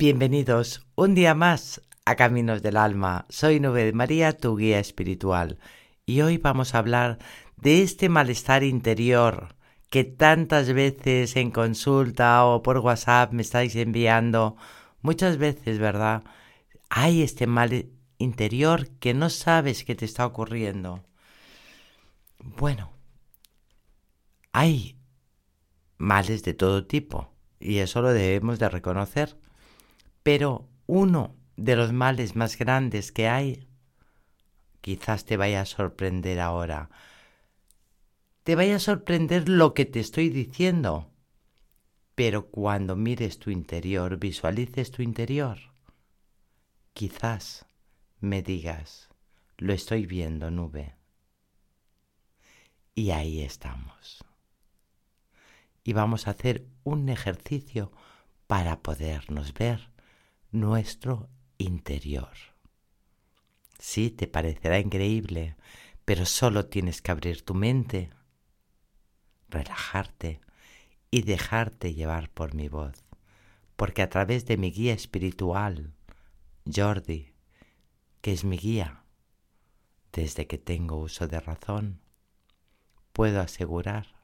Bienvenidos un día más a Caminos del Alma. Soy Nube de María, tu guía espiritual, y hoy vamos a hablar de este malestar interior que tantas veces en consulta o por WhatsApp me estáis enviando. Muchas veces, ¿verdad? Hay este mal interior que no sabes que te está ocurriendo. Bueno, hay males de todo tipo y eso lo debemos de reconocer. Pero uno de los males más grandes que hay, quizás te vaya a sorprender ahora, te vaya a sorprender lo que te estoy diciendo. Pero cuando mires tu interior, visualices tu interior, quizás me digas, lo estoy viendo, nube. Y ahí estamos. Y vamos a hacer un ejercicio para podernos ver nuestro interior. Sí, te parecerá increíble, pero solo tienes que abrir tu mente, relajarte y dejarte llevar por mi voz, porque a través de mi guía espiritual, Jordi, que es mi guía, desde que tengo uso de razón, puedo asegurar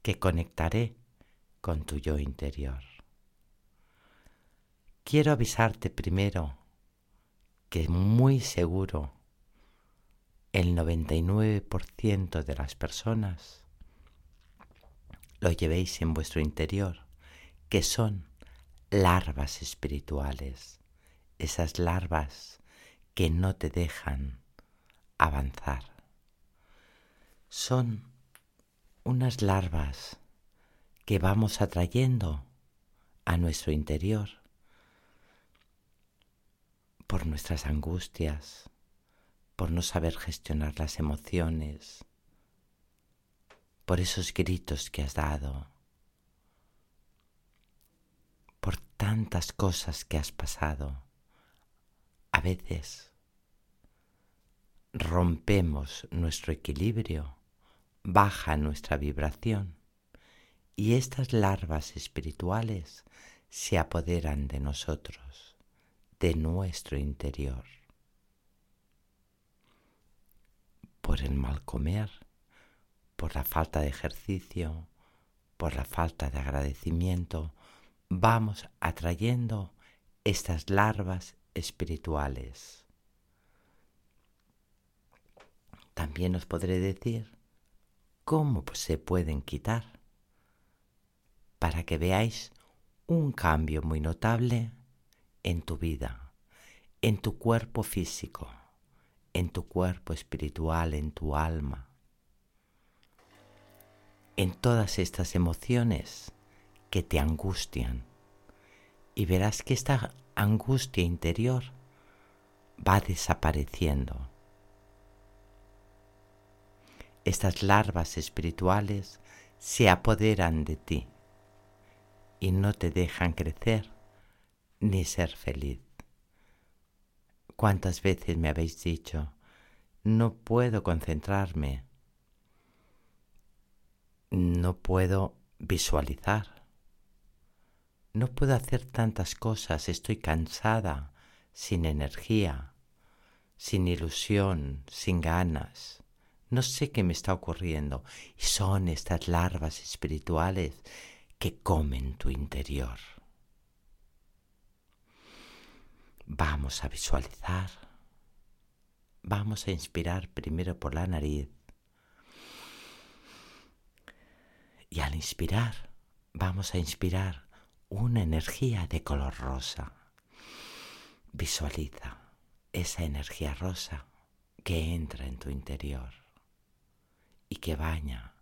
que conectaré con tu yo interior. Quiero avisarte primero que muy seguro el 99% de las personas lo llevéis en vuestro interior, que son larvas espirituales, esas larvas que no te dejan avanzar. Son unas larvas que vamos atrayendo a nuestro interior nuestras angustias, por no saber gestionar las emociones, por esos gritos que has dado, por tantas cosas que has pasado. A veces rompemos nuestro equilibrio, baja nuestra vibración y estas larvas espirituales se apoderan de nosotros de nuestro interior. Por el mal comer, por la falta de ejercicio, por la falta de agradecimiento, vamos atrayendo estas larvas espirituales. También os podré decir cómo se pueden quitar para que veáis un cambio muy notable en tu vida, en tu cuerpo físico, en tu cuerpo espiritual, en tu alma, en todas estas emociones que te angustian. Y verás que esta angustia interior va desapareciendo. Estas larvas espirituales se apoderan de ti y no te dejan crecer ni ser feliz. ¿Cuántas veces me habéis dicho, no puedo concentrarme, no puedo visualizar, no puedo hacer tantas cosas, estoy cansada, sin energía, sin ilusión, sin ganas? No sé qué me está ocurriendo y son estas larvas espirituales que comen tu interior. Vamos a visualizar. Vamos a inspirar primero por la nariz. Y al inspirar, vamos a inspirar una energía de color rosa. Visualiza esa energía rosa que entra en tu interior y que baña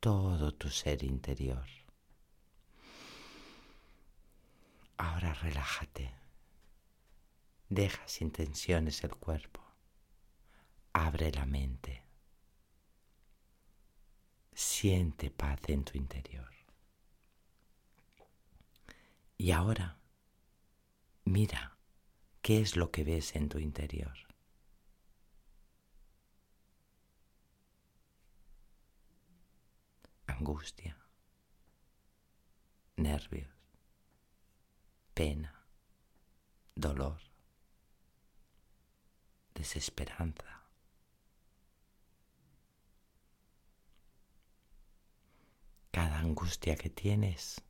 todo tu ser interior. Ahora relájate. Deja sin tensiones el cuerpo. Abre la mente. Siente paz en tu interior. Y ahora, mira qué es lo que ves en tu interior. Angustia, nervios, pena, dolor, desesperanza. Cada angustia que tienes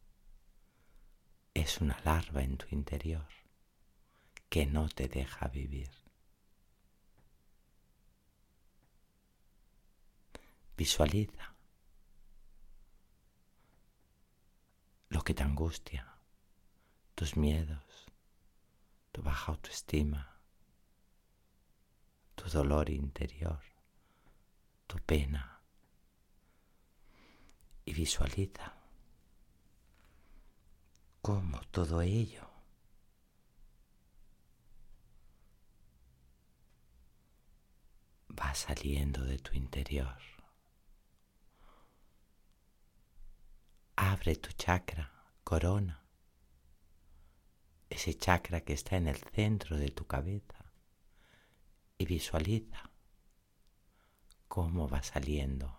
es una larva en tu interior que no te deja vivir. Visualiza lo que te angustia, tus miedos, tu baja autoestima, tu dolor interior, tu pena. Y visualiza cómo todo ello va saliendo de tu interior. Abre tu chakra, corona, ese chakra que está en el centro de tu cabeza y visualiza cómo va saliendo,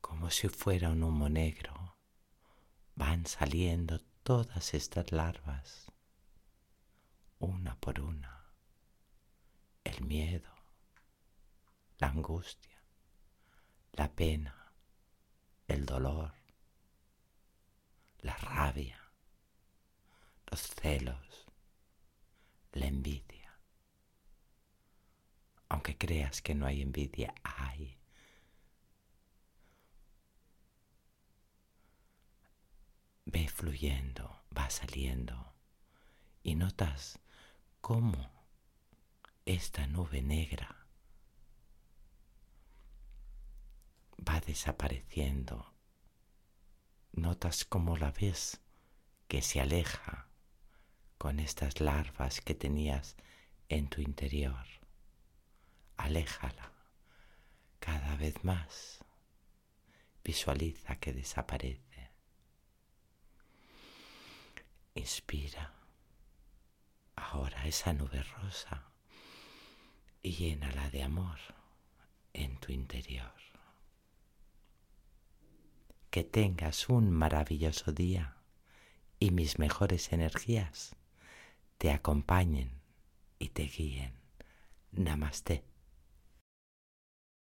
como si fuera un humo negro. Van saliendo todas estas larvas, una por una, el miedo, la angustia, la pena, el dolor, la rabia, los celos, la envidia. Aunque creas que no hay envidia, hay. Ve fluyendo, va saliendo y notas cómo esta nube negra va desapareciendo. Notas cómo la ves que se aleja con estas larvas que tenías en tu interior. Aléjala cada vez más. Visualiza que desaparece. Inspira ahora esa nube rosa y llénala de amor en tu interior que tengas un maravilloso día y mis mejores energías te acompañen y te guíen. Namaste.